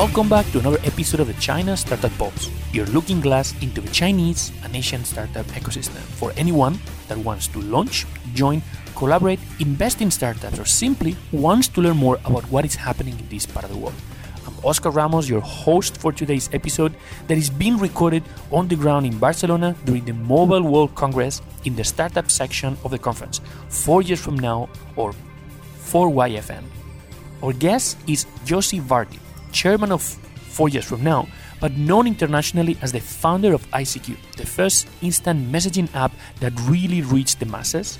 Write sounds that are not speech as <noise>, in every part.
Welcome back to another episode of the China Startup Pulse, your looking glass into the Chinese and Asian startup ecosystem for anyone that wants to launch, join, collaborate, invest in startups, or simply wants to learn more about what is happening in this part of the world. I'm Oscar Ramos, your host for today's episode that is being recorded on the ground in Barcelona during the Mobile World Congress in the startup section of the conference, four years from now, or 4YFN. Our guest is Yossi Vardi, chairman of Four Years From Now, but known internationally as the founder of ICQ, the first instant messaging app that really reached the masses,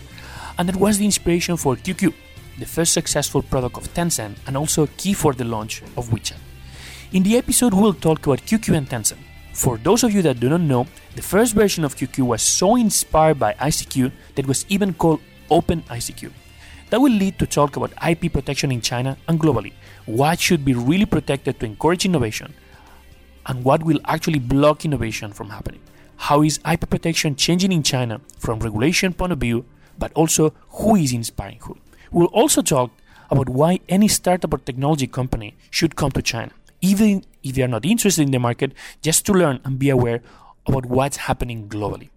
and that was the inspiration for QQ, the first successful product of Tencent and also key for the launch of WeChat. In the episode, we'll talk about QQ and Tencent. For those of you that do not know, the first version of QQ was so inspired by ICQ that was even called Open ICQ. That will lead to talk about IP protection in China and globally. What should be really protected to encourage innovation, and what will actually block innovation from happening. How is IP protection changing in China from regulation point of view, but also who is inspiring who. We'll also talk about why any startup or technology company should come to China, even if they are not interested in the market, just to learn and be aware about what's happening globally.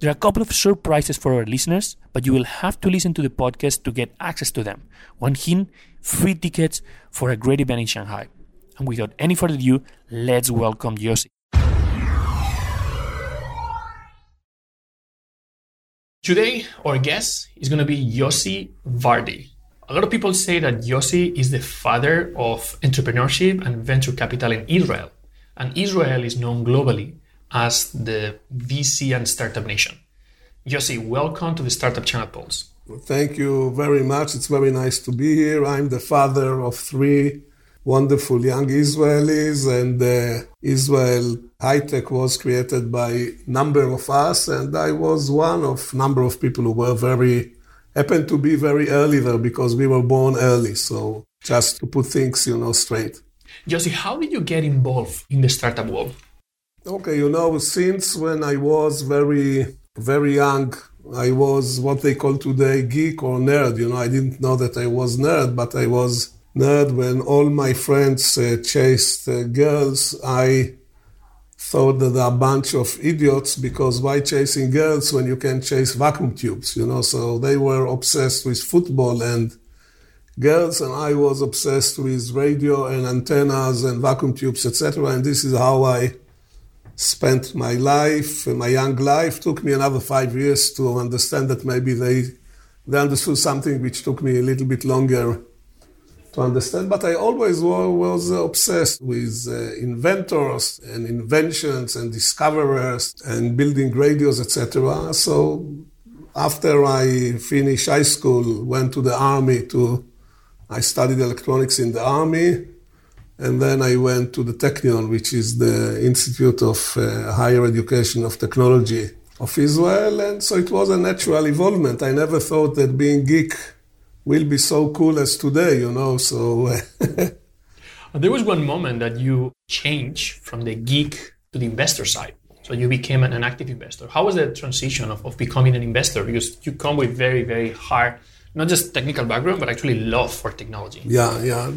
There are a couple of surprises for our listeners, but you will have to listen to the podcast to get access to them. One hint free tickets for a great event in Shanghai. And without any further ado, let's welcome Yossi. Today, our guest is going to be Yossi Vardi. A lot of people say that Yossi is the father of entrepreneurship and venture capital in Israel. And Israel is known globally as the VC and startup nation. Yossi, welcome to the Startup Channel Pulse. Thank you very much. It's very nice to be here. I'm the father of three wonderful young Israelis, and uh, Israel High Tech was created by number of us, and I was one of number of people who were very happened to be very early there because we were born early. So just to put things, you know, straight. Yossi, how did you get involved in the startup world? Okay, you know, since when I was very, very young, I was what they call today geek or nerd. You know, I didn't know that I was nerd, but I was nerd when all my friends uh, chased uh, girls. I thought that they're a bunch of idiots because why chasing girls when you can chase vacuum tubes? You know, so they were obsessed with football and girls, and I was obsessed with radio and antennas and vacuum tubes, etc. And this is how I spent my life, my young life. Took me another five years to understand that maybe they they understood something which took me a little bit longer to understand. But I always was obsessed with uh, inventors and inventions and discoverers and building radios, etc. So after I finished high school, went to the army to I studied electronics in the army and then I went to the Technion, which is the Institute of uh, Higher Education of Technology of Israel. And so it was a natural evolvement. I never thought that being geek will be so cool as today, you know. So <laughs> there was one moment that you changed from the geek to the investor side. So you became an, active investor. How was the transition of, of becoming an investor? Because you come with very, very hard not just technical background, but actually love for technology. Yeah, yeah.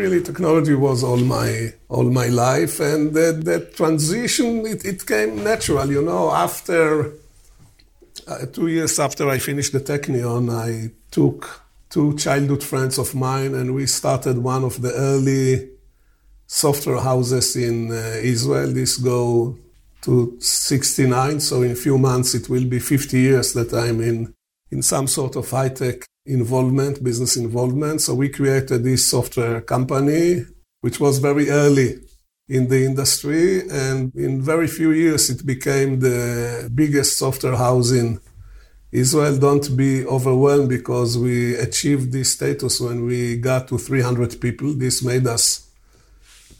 Really, technology was all my all my life, and that, that transition it, it came natural. You know, after uh, two years after I finished the Technion, I took two childhood friends of mine, and we started one of the early software houses in uh, Israel. This go to 69, so in a few months it will be 50 years that I'm in in some sort of high tech involvement, business involvement. So we created this software company, which was very early in the industry. And in very few years, it became the biggest software house in Israel. Don't be overwhelmed because we achieved this status when we got to 300 people. This made us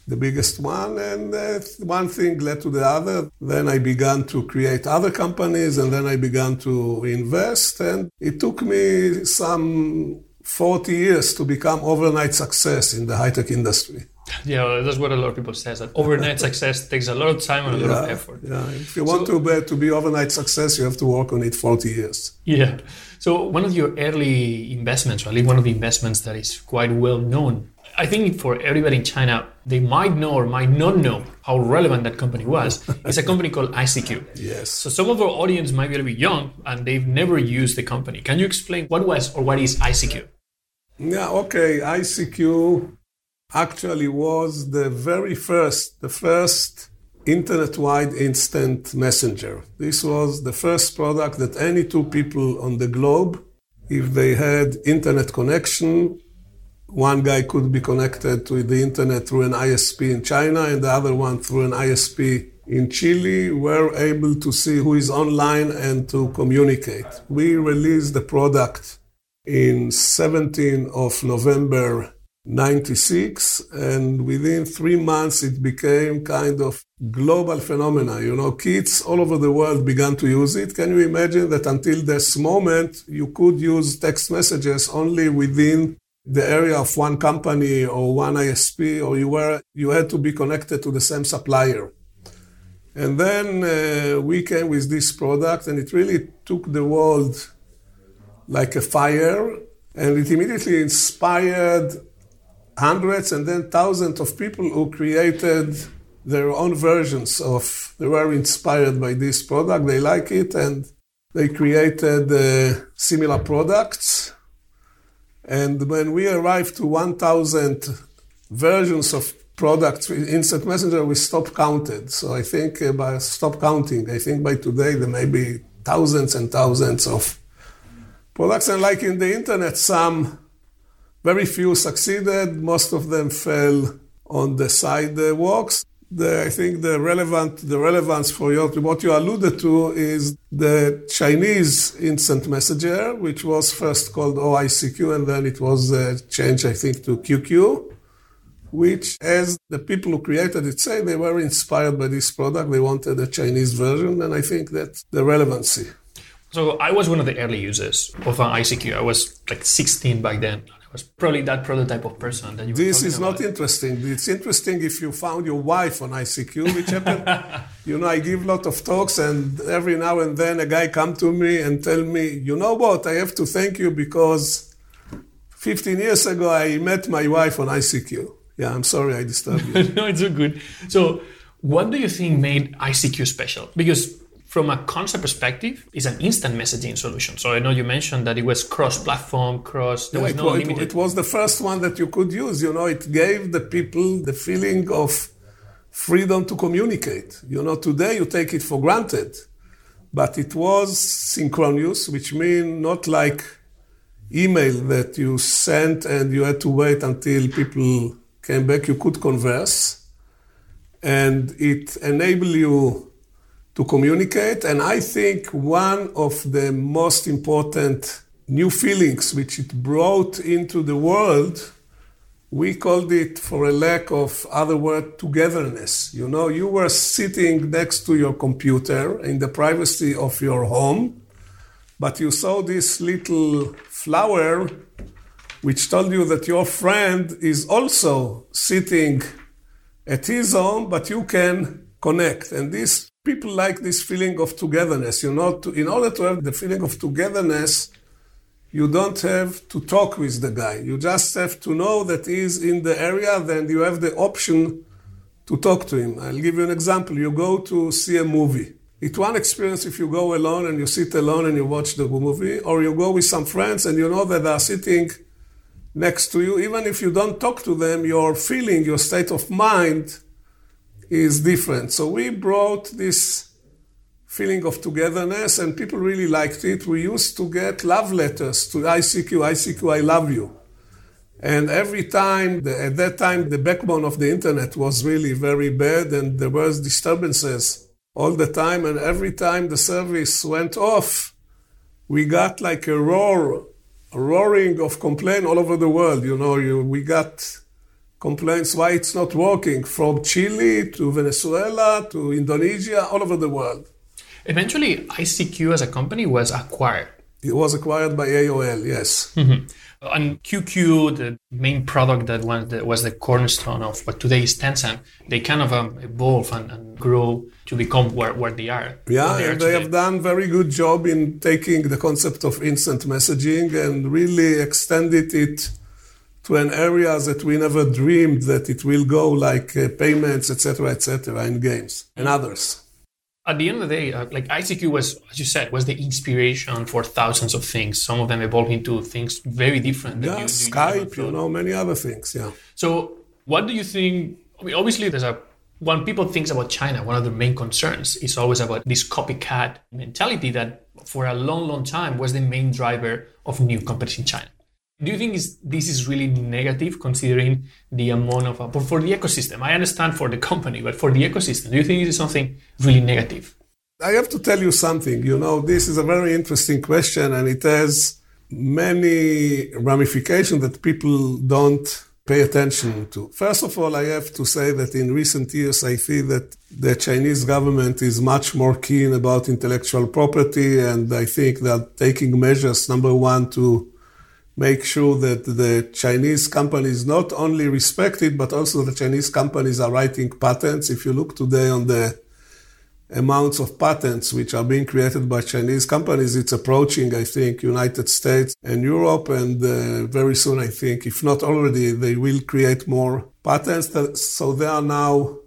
the biggest one, and uh, one thing led to the other. Then I began to create other companies, and then I began to invest, and it took me some 40 years to become overnight success in the high tech industry. Yeah, that's what a lot of people say. That overnight <laughs> success takes a lot of time and a lot of effort. Yeah, if you want so, to be, to be overnight success, you have to work on it 40 years. Yeah. So one of your early investments, or at least one of the investments that is quite well known I think for everybody in China, they might know or might not know how relevant that company was. <laughs> it's a company called ICQ. Yes. So some of our audience might be a little bit young and they've never used the company. Can you explain what was or what is ICQ? Yeah, okay. ICQ actually was the very first, the first internet wide instant messenger. This was the first product that any two people on the globe, if they had internet connection, one guy could be connected to the internet through an ISP in China and the other one through an ISP in Chile, were able to see who is online and to communicate. We released the product in 17 of November 96 and within three months it became kind of global phenomena. You know kids all over the world began to use it. Can you imagine that until this moment you could use text messages only within the area of one company or one ISP, or you were you had to be connected to the same supplier. And then uh, we came with this product, and it really took the world like a fire, and it immediately inspired hundreds and then thousands of people who created their own versions of. They were inspired by this product, they like it, and they created uh, similar products and when we arrived to 1,000 versions of products in Instant Messenger, we stopped counted. So I think uh, by stop counting, I think by today there may be thousands and thousands of products. And like in the internet, some very few succeeded. Most of them fell on the sidewalks the, I think the relevant the relevance for your, what you alluded to is the Chinese instant messenger, which was first called OICQ and then it was uh, changed, I think, to QQ, which, as the people who created it say, they were inspired by this product. They wanted a Chinese version, and I think that's the relevancy. So I was one of the early users of an ICQ. I was like 16 back then was probably that prototype of person that you. This is not interesting. It's interesting if you found your wife on ICQ, which happened. <laughs> you know, I give a lot of talks, and every now and then a guy come to me and tell me, you know what, I have to thank you because 15 years ago I met my wife on ICQ. Yeah, I'm sorry I disturbed you. <laughs> no, it's all good. So, what do you think made ICQ special? Because from a concept perspective, it's an instant messaging solution. So I know you mentioned that it was cross-platform, cross. There was no it, limited. It was the first one that you could use. You know, it gave the people the feeling of freedom to communicate. You know, today you take it for granted, but it was synchronous, which means not like email that you sent and you had to wait until people came back. You could converse, and it enabled you to communicate. And I think one of the most important new feelings which it brought into the world, we called it, for a lack of other word, togetherness. You know, you were sitting next to your computer in the privacy of your home, but you saw this little flower which told you that your friend is also sitting at his home, but you can connect. And this people like this feeling of togetherness. You know, to, in order to have the feeling of togetherness, you don't have to talk with the guy. You just have to know that he's in the area, then you have the option to talk to him. I'll give you an example. You go to see a movie. It's one experience if you go alone and you sit alone and you watch the movie, or you go with some friends and you know that they are sitting next to you. Even if you don't talk to them, your feeling, your state of mind is different. So we brought this feeling of togetherness and people really liked it. We used to get love letters to ICQ, ICQ, I love you. And every time, at that time, the backbone of the internet was really very bad and there was disturbances all the time. And every time the service went off, we got like a roar, a roaring of complaint all over the world. You know, you, we got complaints why it's not working from Chile to Venezuela to Indonesia, all over the world. Eventually, ICQ as a company was acquired. It was acquired by AOL, yes. Mm-hmm. And QQ, the main product that was the, cornerstone of what today is Tencent, they kind of um, evolve and, and, grow to become where, where they are. Yeah, they, are they have done very good job in taking the concept of instant messaging and really extended it to an area that we never dreamed that it will go, like uh, payments, etc., etc., in games and others. At the end of the day, uh, like ICQ was, as you said, was the inspiration for thousands of things. Some of them evolved into things very different. Yeah, you, Skype, you, you know, many other things. Yeah. So, what do you think? I mean, obviously, there's a when people think about China, one of the main concerns is always about this copycat mentality that for a long, long time was the main driver of new companies in China. Do you think this is really negative considering the amount of, for the ecosystem? I understand for the company, but for the ecosystem, do you think it is something really negative? I have to tell you something. You know, this is a very interesting question and it has many ramifications that people don't pay attention to. First of all, I have to say that in recent years, I see that the Chinese government is much more keen about intellectual property, and I think they're taking measures, number one, to make sure that the Chinese companies not only respect it, but also the Chinese companies are writing patents. If you look today on the amounts of patents which are being created by Chinese companies, it's approaching, I think, United States and Europe. And uh, very soon, I think, if not already, they will create more patents. That, so they are now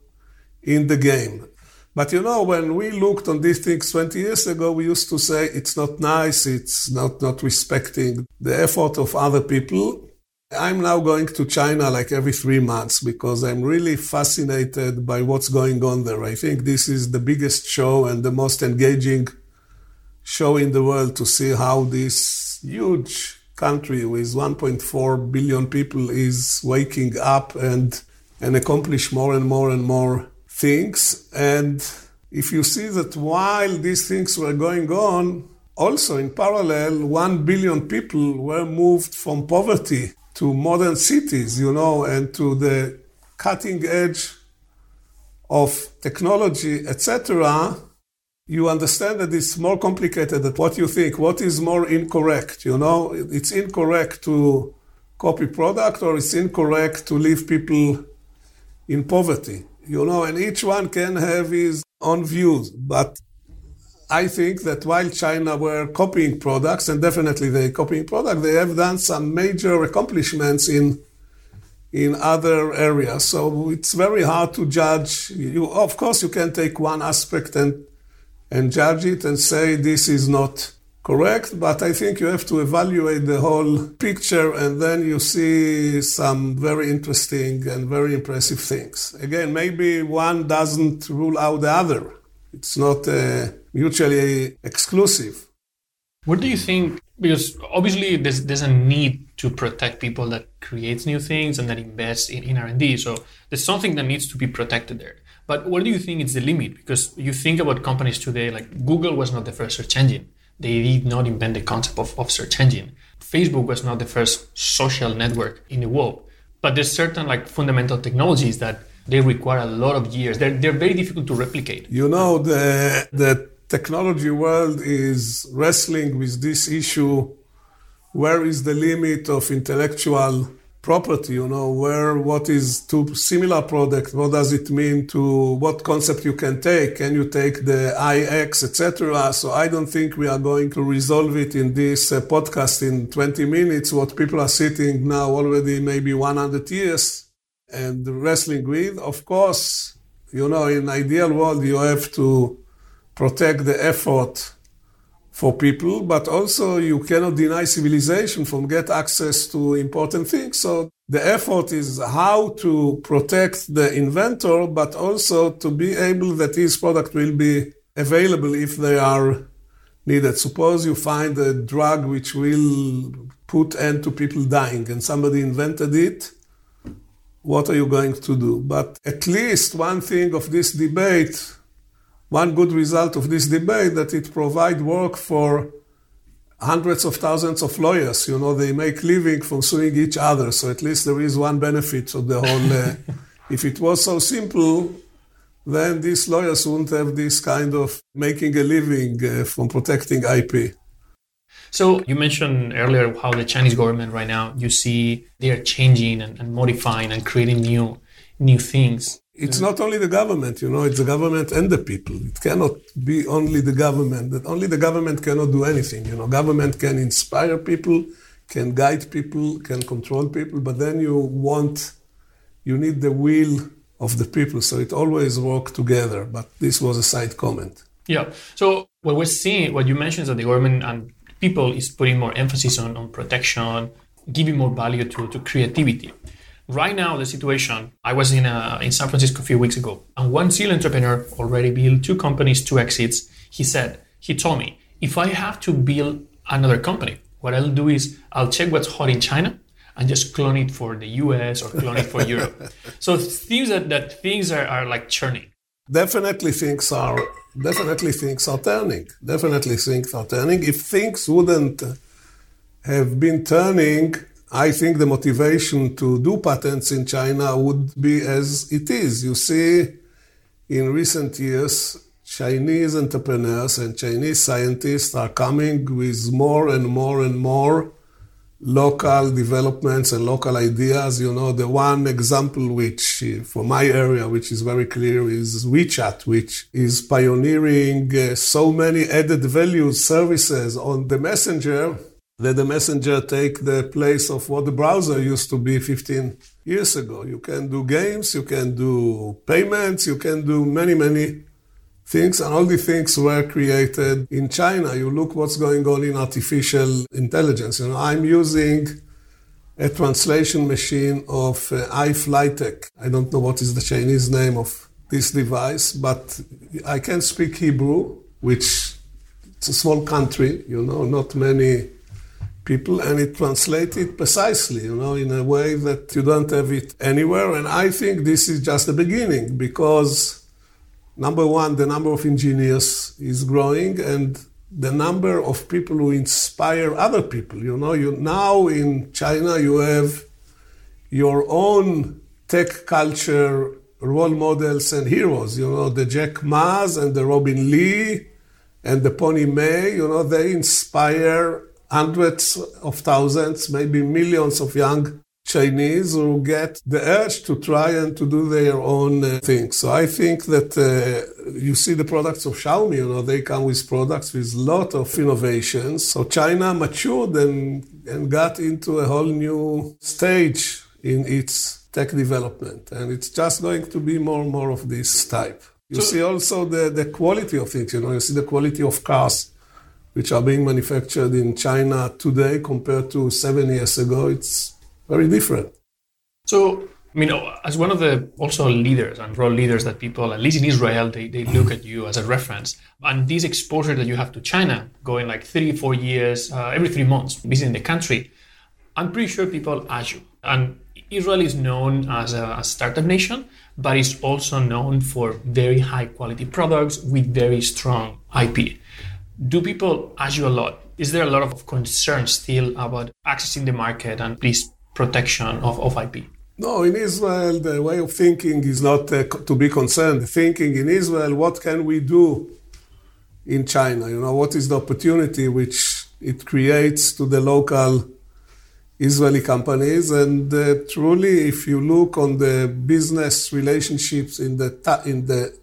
in the game. But you know, when we looked on these things 20 years ago, we used to say it's not nice, it's not, not respecting the effort of other people. I'm now going to China like every three months because I'm really fascinated by what's going on there. I think this is the biggest show and the most engaging show in the world to see how this huge country with 1.4 billion people is waking up and, and accomplish more and more and more things. And if you see that while these things were going on, also in parallel, 1 billion people were moved from poverty to modern cities, you know, and to the cutting edge of technology, etc., you understand that it's more complicated than what you think. What is more incorrect? You know, it's incorrect to copy product or it's incorrect to leave people in poverty. You know, and each one can have his own views. But I think that while China were copying products, and definitely they copying products, they have done some major accomplishments in in other areas. So it's very hard to judge. You, of course, you can take one aspect and and judge it and say this is not correct, but I think you have to evaluate the whole picture and then you see some very interesting and very impressive things. Again, maybe one doesn't rule out the other. It's not uh, mutually exclusive. What do you think? Because obviously there's, there's a need to protect people that creates new things and that invests in, in R&D. So there's something that needs to be protected there. But what do you think is the limit? Because you think about companies today, like Google was not the first search engine. They did not invent the concept of, of search engine. Facebook was not the first social network in the world. But there's certain like fundamental technologies that they require a lot of years. They're, they're very difficult to replicate. You know, the, the technology world is wrestling with this issue. Where is the limit of intellectual property? You know, where, what is to similar product? What does it mean to what concept you can take? Can you take the IX, etc.? So I don't think we are going to resolve it in this uh, podcast in 20 minutes. What people are sitting now already maybe 100 years and wrestling with. Of course, you know, in ideal world, you have to protect the effort for people, but also you cannot deny civilization from get access to important things. So the effort is how to protect the inventor, but also to be able that his product will be available if they are needed. Suppose you find a drug which will put end to people dying and somebody invented it what are you going to do? But at least one thing of this debate, one good result of this debate, that it provide work for hundreds of thousands of lawyers. You know, they make living from suing each other. So at least there is one benefit of the whole. Uh, <laughs> if it was so simple, then these lawyers wouldn't have this kind of making a living uh, from protecting IP. So you mentioned earlier how the Chinese government right now you see they are changing and, and modifying and creating new new things. It's not only the government, you know, it's the government and the people. It cannot be only the government. That only the government cannot do anything. You know, government can inspire people, can guide people, can control people, but then you want, you need the will of the people. So it always work together. But this was a side comment. Yeah. So what we're seeing, what you mentioned is that the government and people is putting more emphasis on, on protection, giving more value to, to creativity. Right now, the situation, I was in, a, in San Francisco a few weeks ago, and one serial entrepreneur already built two companies, two exits. He said, he told me, if I have to build another company, what I'll do is I'll check what's hot in China and just clone it for the US or clone it for <laughs> Europe. So seems that, that things are, are like churning. Definitely things are definitely things are turning. Definitely things are turning. If things wouldn't have been turning, I think the motivation to do patents in China would be as it is. You see, in recent years, Chinese entrepreneurs and Chinese scientists are coming with more and more and more local developments and local ideas. You know, the one example which, for my area, which is very clear, is WeChat, which is pioneering uh, so many added value services on the messenger that the messenger take the place of what the browser used to be 15 years ago. You can do games, you can do payments, you can do many, many things, and all the things were created in China. You look what's going on in artificial intelligence. You know, I'm using a translation machine of uh, iFlytek. I don't know what is the Chinese name of this device, but I can speak Hebrew, which it's a small country, you know, not many people, and it translated precisely, you know, in a way that you don't have it anywhere. And I think this is just the beginning because number one, the number of engineers is growing and the number of people who inspire other people. You know, you now in China you have your own tech culture role models and heroes. You know, the Jack Ma's and the Robin Li and the Pony Ma. You know, they inspire hundreds of thousands, maybe millions of young Chinese who get the urge to try and to do their own uh, thing. So I think that uh, you see the products of Xiaomi, you know, they come with products with a lot of innovations. So China matured and, and got into a whole new stage in its tech development. And it's just going to be more and more of this type. You so, see also the, the quality of things, you know, you see the quality of cars which are being manufactured in China today compared to seven years ago. It's very different. So, I mean, as one of the also leaders and role leaders that people, at least in Israel, they, they look at you as a reference. And this exposure that you have to China, going like three, four years, uh, every three months, visiting the country, I'm pretty sure people ask you. And Israel is known as a, a startup nation, but it's also known for very high quality products with very strong IP. Do people ask you a lot? Is there a lot of concern still about accessing the market and this protection of, of IP? No, in Israel, the way of thinking is not uh, to be concerned. Thinking in Israel, what can we do in China? You know, what is the opportunity which it creates to the local Israeli companies? And uh, truly, if you look on the business relationships in the ta- in the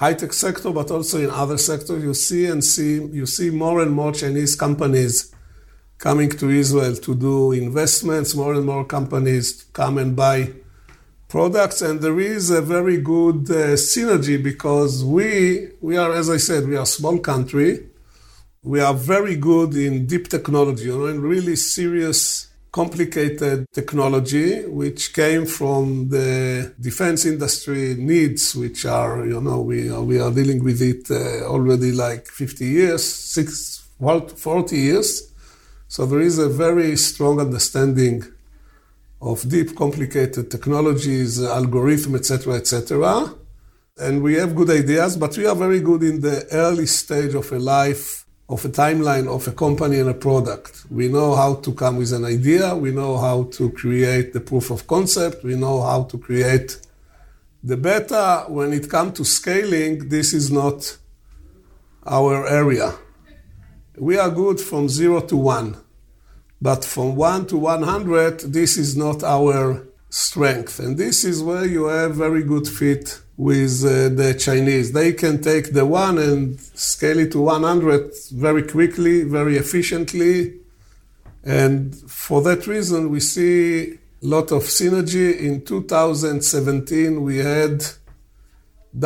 high tech sector, but also in other sectors, you see and see you see more and more Chinese companies coming to Israel to do investments, more and more companies come and buy products. And there is a very good uh, synergy because we, we are, as I said, we are a small country. We are very good in deep technology, you know, in really serious, complicated technology, which came from the defense industry needs, which are, you know, we are, we are dealing with it uh, already like 50 years, six, 40 years. So there is a very strong understanding of deep, complicated technologies, algorithm, etc., etc. And we have good ideas, but we are very good in the early stage of a life, of a timeline of a company and a product. We know how to come with an idea. We know how to create the proof of concept. We know how to create the beta. When it comes to scaling, this is not our area. We are good from zero to one. But from one to 100, this is not our strength. And this is where you have very good fit with uh, the Chinese. They can take the one and scale it to 100 very quickly, very efficiently, And for that reason, we see a lot of synergy. In 2017, we had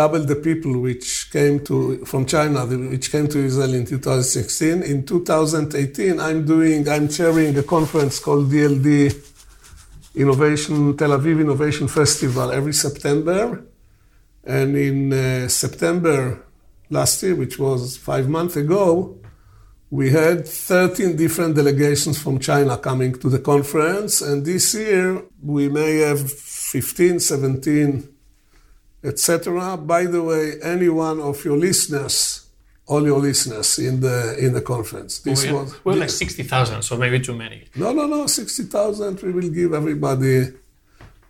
double the people which came to from China, which came to Israel in 2016. In 2018, I'm doing, I'm chairing a conference called DLD Innovation Tel Aviv Innovation Festival every September. And in uh, September last year, which was five months ago, we had 13 different delegations from China coming to the conference. And this year, we may have 15, 17, etc. By the way, any one of your listeners, all your listeners in the in the conference. This oh, was well, like 60,000, so maybe too many. No, no, no, 60,000. We will give everybody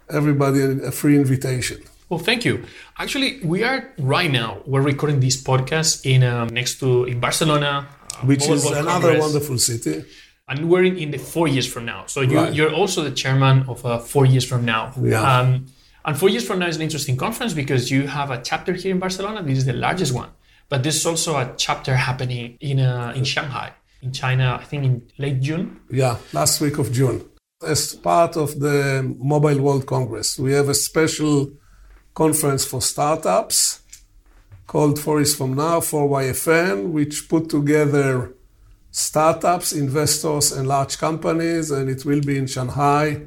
everybody a free invitation. Well, thank you. Actually, we are right now. We're recording this podcast in um, next to in Barcelona, uh, which is another Congress. wonderful city. And we're in, in, the four years from now. So you, right. you're also the chairman of uh, four years from now. Yeah. Um, and four years from now is an interesting conference because you have a chapter here in Barcelona. This is the largest one, but this is also a chapter happening in uh, in Shanghai, in China. I think in late June. Yeah, last week of June. As part of the Mobile World Congress, we have a special conference for startups called Four Years From Now, 4YFN, which put together startups, investors, and large companies, and it will be in Shanghai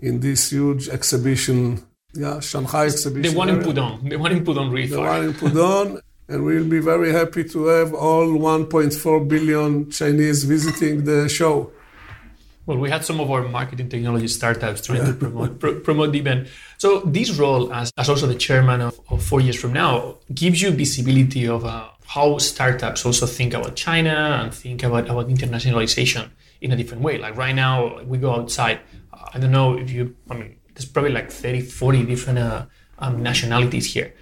in this huge exhibition, yeah, Shanghai exhibition. The one area. in Pudong, the one in Pudong Reef. The one in <laughs> Pudong. and we'll be very happy to have all 1.4 billion Chinese visiting the show. Well, we had some of our marketing technology startups trying to promote, promote the event. So this role as, as also the chairman of, of four years from now gives you visibility of uh, how startups also think about China and think about, about internationalization in a different way. Like right now, we go outside. I don't know if you, I mean, there's probably like 30, 40 different uh, um, nationalities here.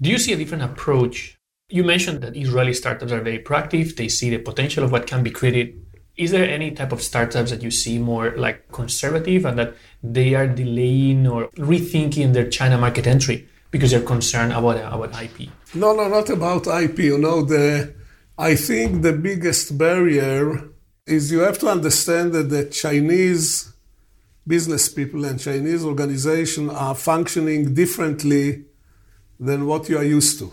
Do you see a different approach? You mentioned that Israeli startups are very proactive. They see the potential of what can be created is there any type of startups that you see more like conservative and that they are delaying or rethinking their China market entry because they're concerned about about IP? No, no, not about IP. You know, the I think the biggest barrier is you have to understand that the Chinese business people and Chinese organization are functioning differently than what you are used to.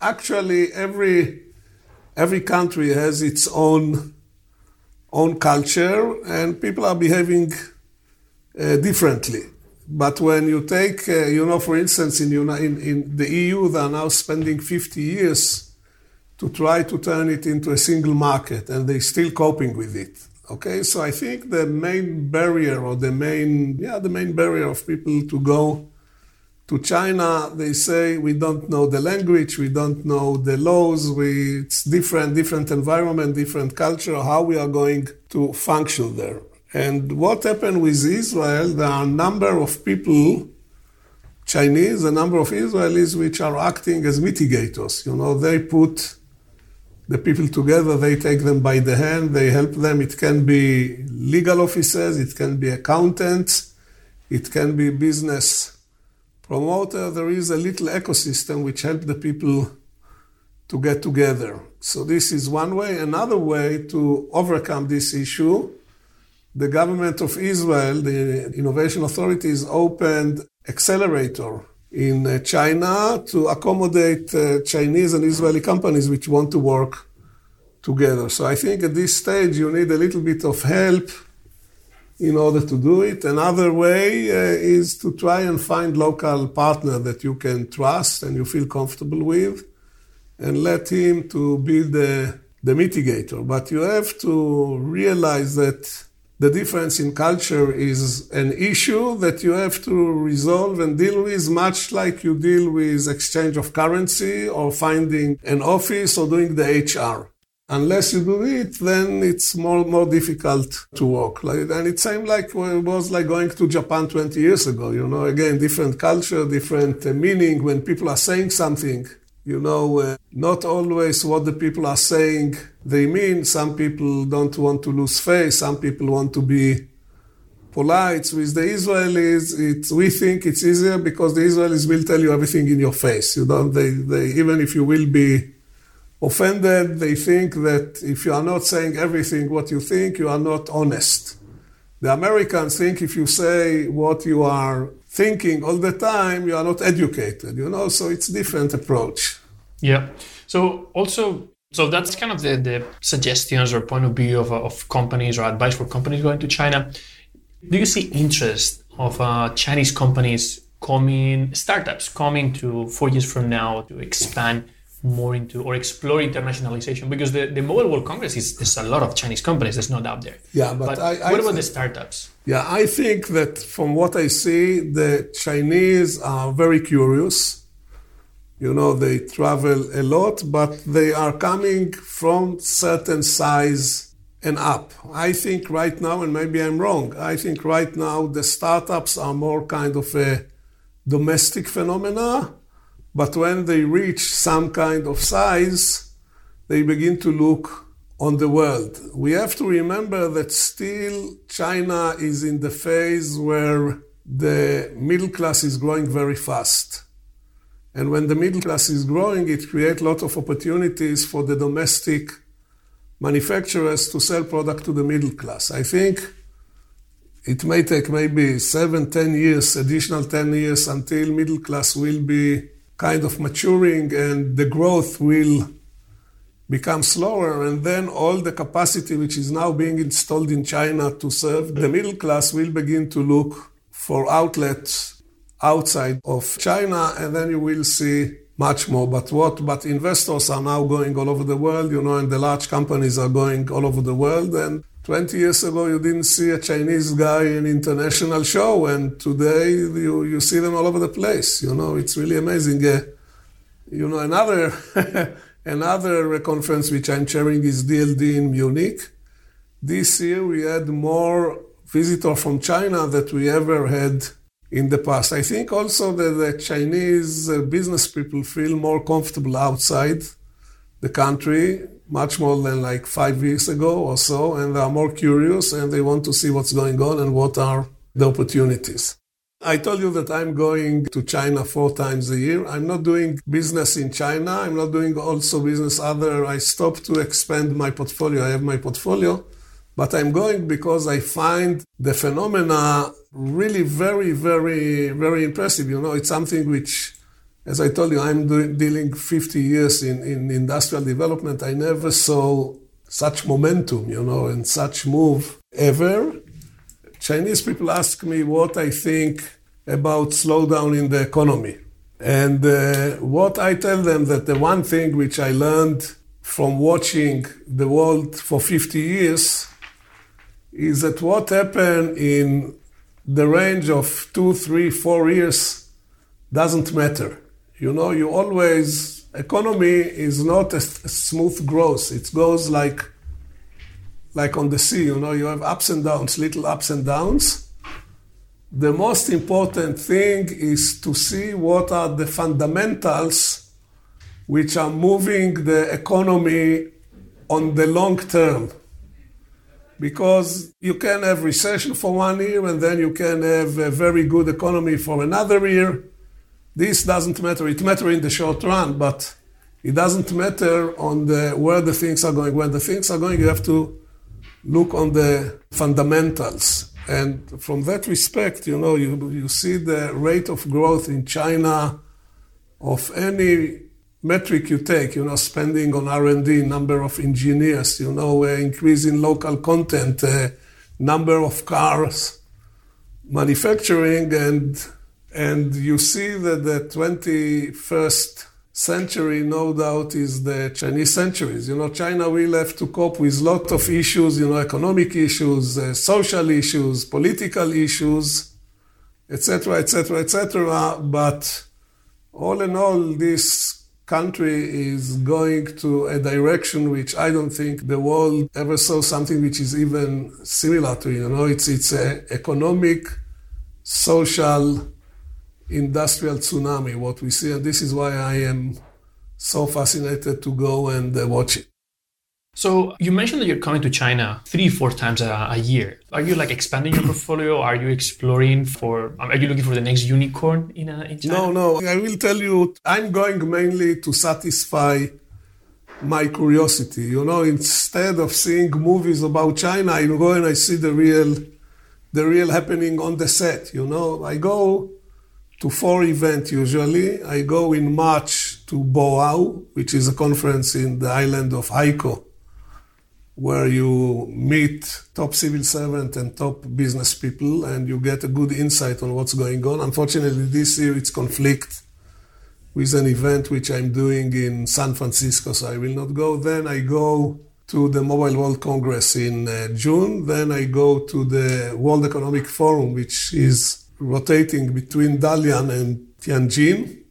Actually, every every country has its own own culture and people are behaving uh, differently. But when you take, uh, you know, for instance, in, in, in the EU, they are now spending 50 years to try to turn it into a single market, and they're still coping with it. Okay, so I think the main barrier, or the main, yeah, the main barrier of people to go to China, they say we don't know the language, we don't know the laws, we, it's different, different environment, different culture, how we are going to function there. And what happened with Israel, there are a number of people, Chinese, a number of Israelis, which are acting as mitigators. You know, they put the people together, they take them by the hand, they help them. It can be legal officers, it can be accountants, it can be business promoter, there is a little ecosystem which help the people to get together. So this is one way. Another way to overcome this issue, the government of Israel, the innovation authorities opened accelerator in uh, China to accommodate uh, Chinese and Israeli companies which want to work together. So I think at this stage you need a little bit of help in order to do it. Another way uh, is to try and find local partner that you can trust and you feel comfortable with and let him to be the, the mitigator. But you have to realize that the difference in culture is an issue that you have to resolve and deal with, much like you deal with exchange of currency or finding an office or doing the HR. Unless you do it, then it's more more difficult to walk. Like, and it seemed like it was like going to Japan 20 years ago. You know, again, different culture, different uh, meaning. When people are saying something, you know, uh, not always what the people are saying they mean. Some people don't want to lose face. Some people want to be polite. With the Israelis, it's, we think it's easier because the Israelis will tell you everything in your face. You don't, they, they, even if you will be offended. They think that if you are not saying everything what you think, you are not honest. The Americans think if you say what you are thinking all the time, you are not educated, you know, so it's different approach. Yeah. So also, so that's kind of the, the suggestions or point of view of, of companies or advice for companies going to China. Do you see interest of uh, Chinese companies coming, startups coming to four years from now to expand more into or explore internationalization? Because the, the Mobile World Congress is there's a lot of Chinese companies, there's no doubt there. Yeah, but, but I, I what about th- the startups? Yeah, I think that from what I see, the Chinese are very curious. You know, they travel a lot, but they are coming from certain size and up. I think right now, and maybe I'm wrong, I think right now the startups are more kind of a domestic phenomena but when they reach some kind of size, they begin to look on the world. We have to remember that still China is in the phase where the middle class is growing very fast. And when the middle class is growing, it creates a lot of opportunities for the domestic manufacturers to sell product to the middle class. I think it may take maybe seven, ten years, additional 10 years until middle class will be kind of maturing and the growth will become slower. And then all the capacity which is now being installed in China to serve the middle class will begin to look for outlets outside of China. And then you will see much more. But what but investors are now going all over the world you know and the large companies are going all over the world. And 20 years ago, you didn't see a Chinese guy in international show, and today you, you see them all over the place. You know, it's really amazing. Uh, you know, another <laughs> another conference which I'm chairing is DLD in Munich. This year we had more visitors from China that we ever had in the past. I think also that the Chinese uh, business people feel more comfortable outside the country much more than like five years ago or so, and they are more curious and they want to see what's going on and what are the opportunities. I told you that I'm going to China four times a year. I'm not doing business in China. I'm not doing also business other. I stopped to expand my portfolio. I have my portfolio, but I'm going because I find the phenomena really very, very, very impressive. You know, it's something which as I told you, I'm doing, dealing 50 years in, in industrial development. I never saw such momentum, you know, and such move ever. Chinese people ask me what I think about slowdown in the economy. And uh, what I tell them that the one thing which I learned from watching the world for 50 years is that what happened in the range of two, three, four years doesn't matter. You know, you always, economy is not a, a smooth growth. It goes like, like on the sea, you know, you have ups and downs, little ups and downs. The most important thing is to see what are the fundamentals which are moving the economy on the long term. Because you can have recession for one year and then you can have a very good economy for another year this doesn't matter. It matters in the short run, but it doesn't matter on the where the things are going. When the things are going, you have to look on the fundamentals. And from that respect, you know, you, you see the rate of growth in China of any metric you take, you know, spending on R&D, number of engineers, you know, uh, increase in local content, uh, number of cars, manufacturing, and and you see that the 21st century, no doubt, is the Chinese centuries. You know, China will have to cope with a lot of issues, you know, economic issues, uh, social issues, political issues, etc., etc., etc. But all in all, this country is going to a direction which I don't think the world ever saw something which is even similar to. You know, it's it's a economic, social, industrial tsunami, what we see. And this is why I am so fascinated to go and uh, watch it. So you mentioned that you're coming to China three, four times a, a, year. Are you like expanding your portfolio? Are you exploring for? Um, are you looking for the next unicorn in, uh, in China? No, no. I will tell you, I'm going mainly to satisfy my curiosity. You know, instead of seeing movies about China, I go and I see the real, the real happening on the set. You know, I go to four events usually. I go in March to Boao, which is a conference in the island of Haikou, where you meet top civil servant and top business people, and you get a good insight on what's going on. Unfortunately, this year it's conflict with an event which I'm doing in San Francisco, so I will not go. Then I go to the Mobile World Congress in uh, June. Then I go to the World Economic Forum, which is rotating between Dalian and Tianjin.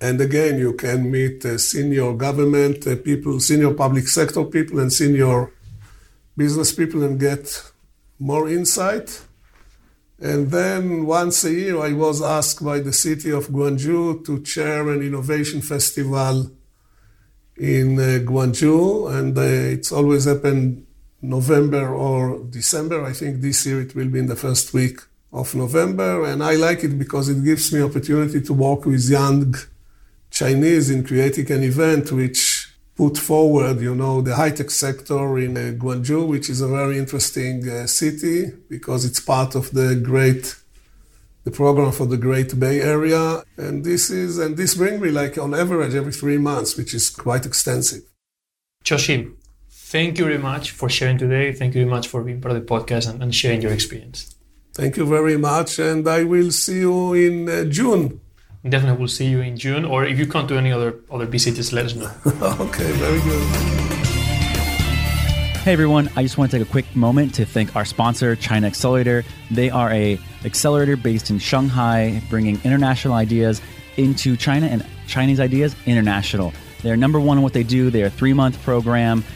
And again, you can meet uh, senior government uh, people, senior public sector people, and senior business people and get more insight. And then once a year, I was asked by the city of Guangzhou to chair an innovation festival in uh, Guangzhou, and uh, it's always happened November or December. I think this year it will be in the first week of November, and I like it because it gives me opportunity to work with young Chinese in creating an event which put forward, you know, the high-tech sector in uh, Guangzhou, which is a very interesting uh, city because it's part of the great, the program for the Great Bay Area. And this is, and this brings me like on average every three months, which is quite extensive. Joshim, thank you very much for sharing today. Thank you very much for being part of the podcast and, and sharing your experience. Thank you very much. And I will see you in uh, June definitely we'll see you in June. Or if you come to any other other BC, just let us know. <laughs> okay, very good. Hey everyone, I just want to take a quick moment to thank our sponsor, China Accelerator. They are a accelerator based in Shanghai, bringing international ideas into China and Chinese ideas international. They're number one in what they do. They're a three month program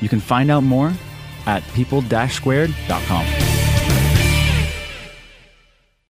You can find out more at people-squared.com.